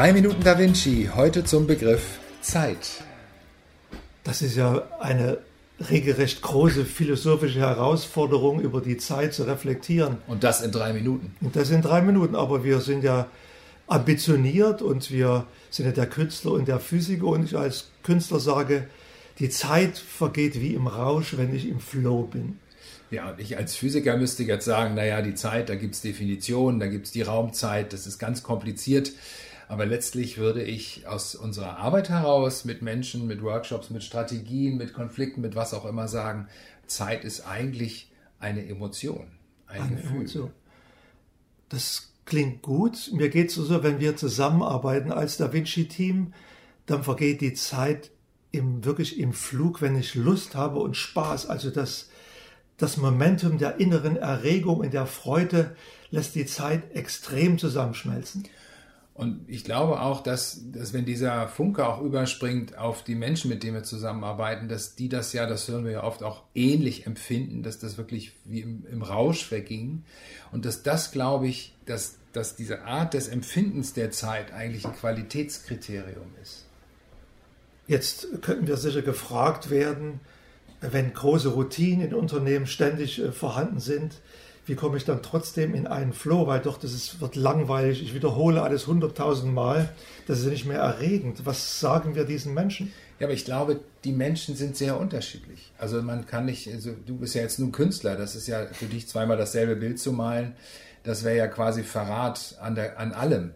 Drei Minuten Da Vinci, heute zum Begriff Zeit. Das ist ja eine regelrecht große philosophische Herausforderung, über die Zeit zu reflektieren. Und das in drei Minuten. Und das in drei Minuten, aber wir sind ja ambitioniert und wir sind ja der Künstler und der Physiker und ich als Künstler sage, die Zeit vergeht wie im Rausch, wenn ich im Flow bin. Ja, und ich als Physiker müsste jetzt sagen, naja, die Zeit, da gibt es Definitionen, da gibt es die Raumzeit, das ist ganz kompliziert. Aber letztlich würde ich aus unserer Arbeit heraus mit Menschen, mit Workshops, mit Strategien, mit Konflikten, mit was auch immer sagen, Zeit ist eigentlich eine Emotion, ein eine Gefühl. Emotion. Das klingt gut. Mir geht es so, wenn wir zusammenarbeiten als Da Vinci-Team, dann vergeht die Zeit im, wirklich im Flug, wenn ich Lust habe und Spaß. Also das, das Momentum der inneren Erregung und der Freude lässt die Zeit extrem zusammenschmelzen. Und ich glaube auch, dass, dass wenn dieser Funke auch überspringt auf die Menschen, mit denen wir zusammenarbeiten, dass die das ja, das hören wir ja oft auch ähnlich empfinden, dass das wirklich wie im, im Rausch verging. Und dass das, glaube ich, dass, dass diese Art des Empfindens der Zeit eigentlich ein Qualitätskriterium ist. Jetzt könnten wir sicher gefragt werden, wenn große Routinen in Unternehmen ständig äh, vorhanden sind, wie komme ich dann trotzdem in einen Flow, weil doch das ist, wird langweilig, ich wiederhole alles hunderttausend Mal, das ist nicht mehr erregend. Was sagen wir diesen Menschen? Ja, aber ich glaube, die Menschen sind sehr unterschiedlich. Also man kann nicht, also du bist ja jetzt nun Künstler, das ist ja für dich zweimal dasselbe Bild zu malen, das wäre ja quasi Verrat an, der, an allem.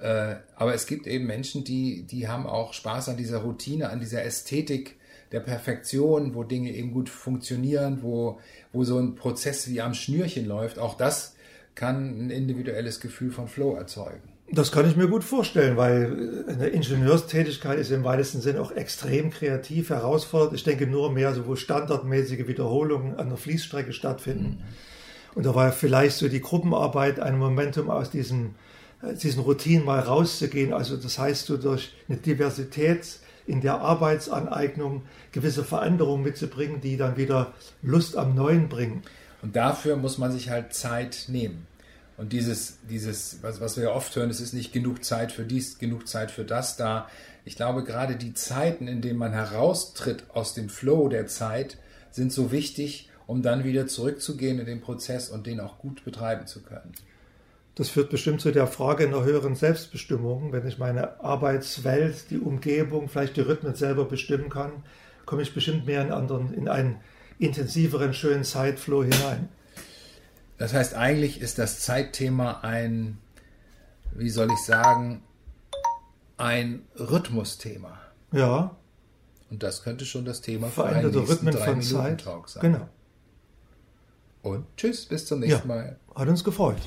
Äh, aber es gibt eben Menschen, die, die haben auch Spaß an dieser Routine, an dieser Ästhetik, der Perfektion, wo Dinge eben gut funktionieren, wo, wo so ein Prozess wie am Schnürchen läuft, auch das kann ein individuelles Gefühl von Flow erzeugen. Das kann ich mir gut vorstellen, weil eine Ingenieurstätigkeit ist im weitesten Sinne auch extrem kreativ, herausfordernd. Ich denke nur mehr, so wo standardmäßige Wiederholungen an der Fließstrecke stattfinden. Mhm. Und da war vielleicht so die Gruppenarbeit ein Momentum aus diesem, äh, diesen Routinen mal rauszugehen. Also das heißt, so durch eine Diversität in der Arbeitsaneignung gewisse Veränderungen mitzubringen, die dann wieder Lust am Neuen bringen. Und dafür muss man sich halt Zeit nehmen. Und dieses, dieses, was, was wir oft hören, es ist nicht genug Zeit für dies, genug Zeit für das da. Ich glaube, gerade die Zeiten, in denen man heraustritt aus dem Flow der Zeit, sind so wichtig, um dann wieder zurückzugehen in den Prozess und den auch gut betreiben zu können. Das führt bestimmt zu der Frage einer höheren Selbstbestimmung. Wenn ich meine Arbeitswelt, die Umgebung, vielleicht die Rhythmen selber bestimmen kann, komme ich bestimmt mehr in, anderen, in einen intensiveren, schönen Zeitflow hinein. Das heißt, eigentlich ist das Zeitthema ein, wie soll ich sagen, ein Rhythmusthema. Ja. Und das könnte schon das Thema für einen Rhythmen von Zeit. Talk sein. Genau. Und tschüss, bis zum nächsten ja, Mal. Hat uns gefreut.